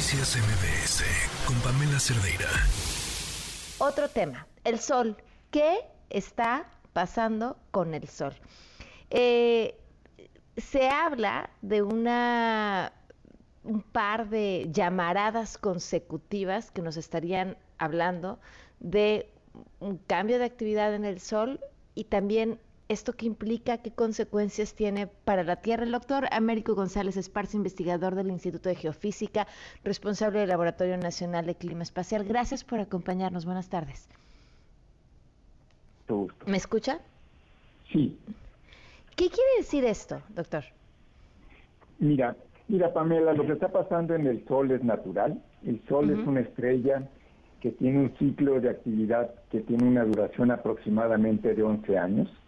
Noticias MBS con Pamela Cerdeira. Otro tema, el sol. ¿Qué está pasando con el sol? Eh, se habla de una un par de llamaradas consecutivas que nos estarían hablando de un cambio de actividad en el Sol y también esto que implica, qué consecuencias tiene para la Tierra. El doctor Américo González Esparza, investigador del Instituto de Geofísica, responsable del Laboratorio Nacional de Clima Espacial. Gracias por acompañarnos. Buenas tardes. ¿Me escucha? Sí. ¿Qué quiere decir esto, doctor? Mira, mira Pamela, lo que está pasando en el Sol es natural. El Sol es una estrella que tiene un ciclo de actividad que tiene una duración aproximadamente de 11 años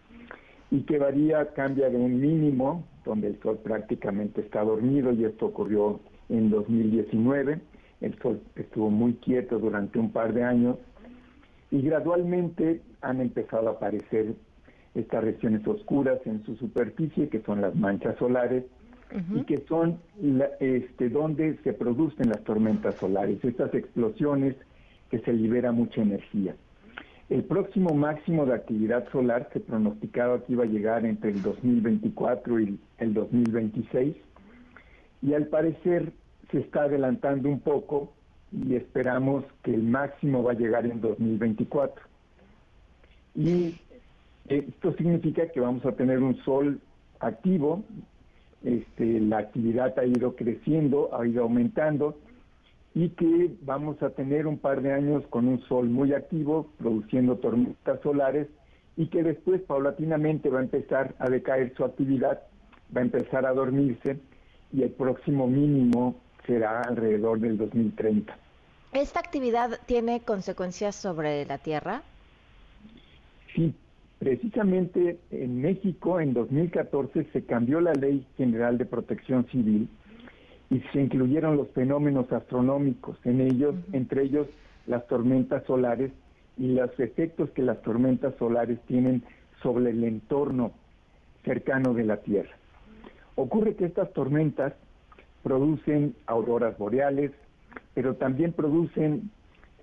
y que varía, cambia de un mínimo, donde el Sol prácticamente está dormido y esto ocurrió en 2019. El Sol estuvo muy quieto durante un par de años y gradualmente han empezado a aparecer estas regiones oscuras en su superficie, que son las manchas solares, y que son este, donde se producen las tormentas solares, estas explosiones que se libera mucha energía. El próximo máximo de actividad solar se pronosticaba que iba a llegar entre el 2024 y el 2026 y al parecer se está adelantando un poco y esperamos que el máximo va a llegar en 2024. Y esto significa que vamos a tener un sol activo, este, la actividad ha ido creciendo, ha ido aumentando y que vamos a tener un par de años con un sol muy activo, produciendo tormentas solares, y que después paulatinamente va a empezar a decaer su actividad, va a empezar a dormirse, y el próximo mínimo será alrededor del 2030. ¿Esta actividad tiene consecuencias sobre la Tierra? Sí, precisamente en México en 2014 se cambió la Ley General de Protección Civil y se incluyeron los fenómenos astronómicos en ellos, entre ellos las tormentas solares y los efectos que las tormentas solares tienen sobre el entorno cercano de la Tierra. Ocurre que estas tormentas producen auroras boreales, pero también producen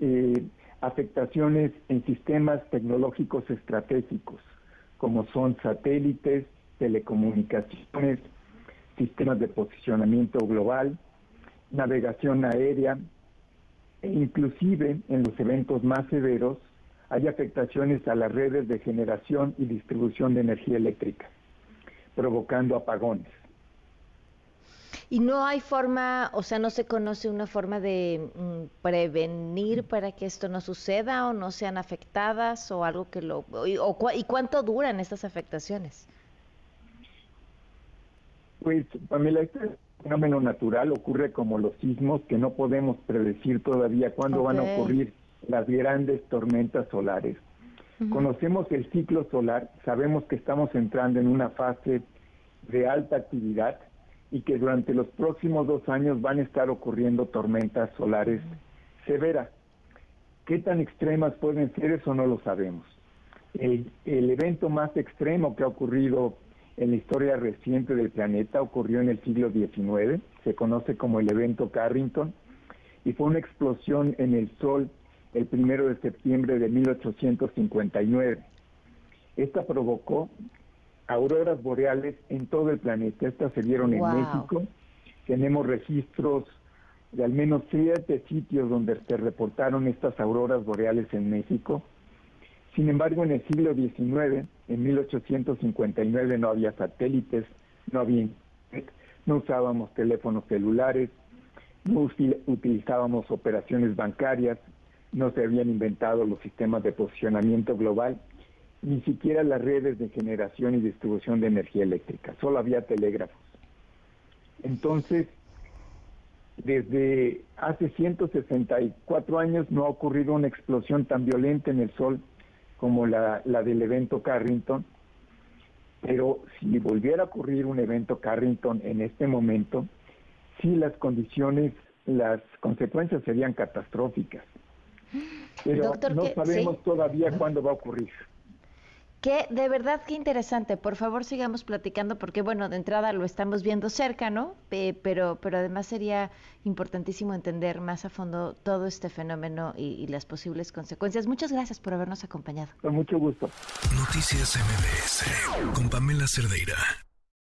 eh, afectaciones en sistemas tecnológicos estratégicos, como son satélites, telecomunicaciones, sistemas de posicionamiento global, navegación aérea e inclusive en los eventos más severos hay afectaciones a las redes de generación y distribución de energía eléctrica, provocando apagones. Y no hay forma, o sea, no se conoce una forma de mm, prevenir para que esto no suceda o no sean afectadas o algo que lo... Y, ¿y cuánto duran estas afectaciones? Pues, Pamela, este fenómeno natural ocurre como los sismos, que no podemos predecir todavía cuándo van a ocurrir las grandes tormentas solares. Conocemos el ciclo solar, sabemos que estamos entrando en una fase de alta actividad y que durante los próximos dos años van a estar ocurriendo tormentas solares severas. ¿Qué tan extremas pueden ser? Eso no lo sabemos. El, el evento más extremo que ha ocurrido en la historia reciente del planeta ocurrió en el siglo XIX, se conoce como el evento Carrington, y fue una explosión en el Sol el primero de septiembre de 1859. Esta provocó auroras boreales en todo el planeta. Estas se dieron en México. Tenemos registros de al menos siete sitios donde se reportaron estas auroras boreales en México. Sin embargo, en el siglo XIX, en 1859, no había satélites, no había no usábamos teléfonos celulares, no utilizábamos operaciones bancarias, no se habían inventado los sistemas de posicionamiento global, ni siquiera las redes de generación y distribución de energía eléctrica, solo había telégrafos. Entonces, desde hace 164 años no ha ocurrido una explosión tan violenta en el Sol como la, del evento Carrington, pero si volviera a ocurrir un evento Carrington en este momento, sí las condiciones, las consecuencias serían catastróficas. Pero no sabemos todavía cuándo va a ocurrir. Que de verdad que interesante. Por favor, sigamos platicando porque, bueno, de entrada lo estamos viendo cerca, ¿no? pero, pero además sería importantísimo entender más a fondo todo este fenómeno y, y las posibles consecuencias. Muchas gracias por habernos acompañado. Con mucho gusto. Noticias MBS con Pamela Cerdeira.